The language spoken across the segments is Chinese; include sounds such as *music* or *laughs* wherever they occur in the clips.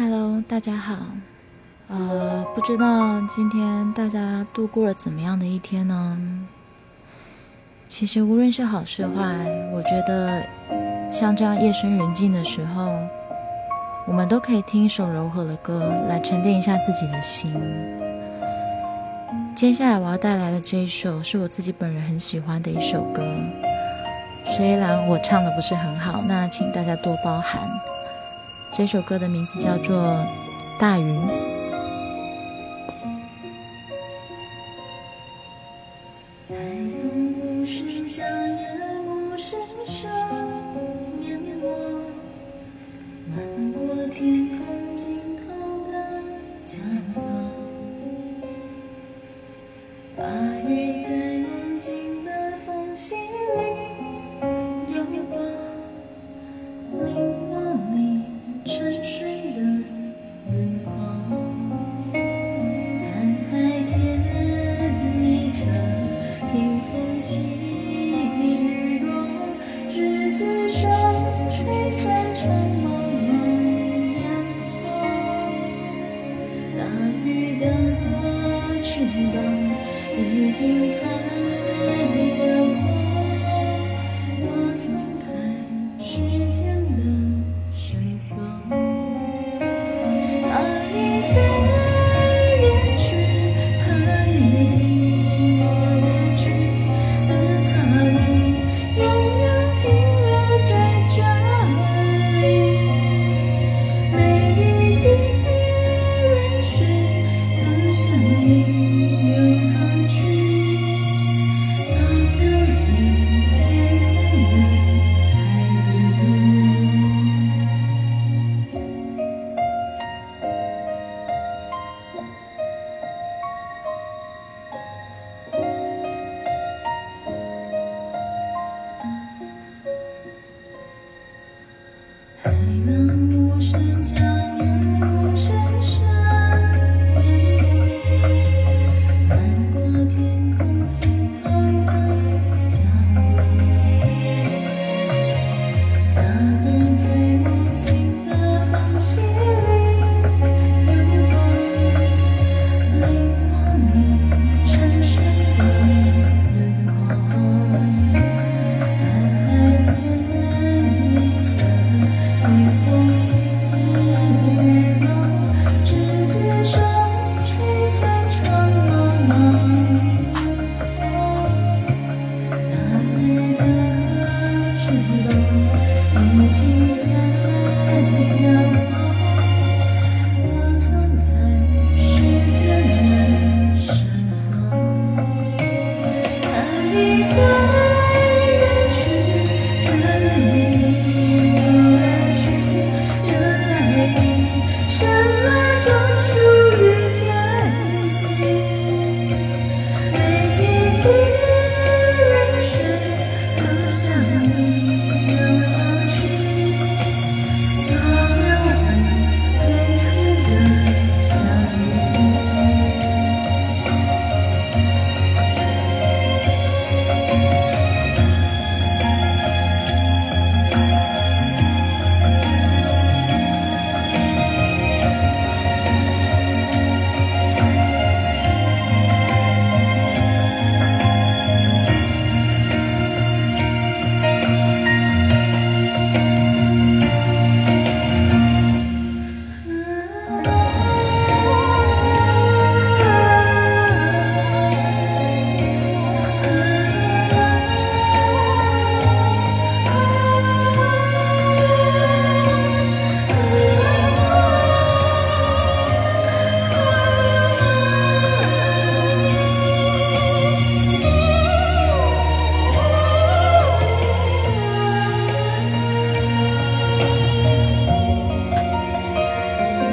Hello，大家好。呃，不知道今天大家度过了怎么样的一天呢？其实无论是好是坏，我觉得像这样夜深人静的时候，我们都可以听一首柔和的歌来沉淀一下自己的心。接下来我要带来的这一首是我自己本人很喜欢的一首歌，虽然我唱的不是很好，那请大家多包涵。这首歌的名字叫做《大云》。翅膀已经寒。爱 *laughs*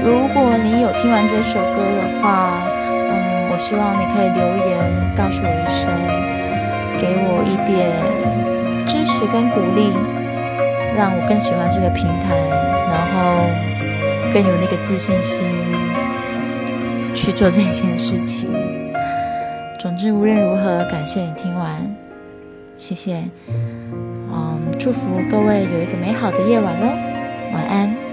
如果你有听完这首歌的话，嗯，我希望你可以留言告诉我一声，给我一点支持跟鼓励，让我更喜欢这个平台，然后更有那个自信心去做这件事情。总之，无论如何，感谢你听完，谢谢，嗯，祝福各位有一个美好的夜晚喽，晚安。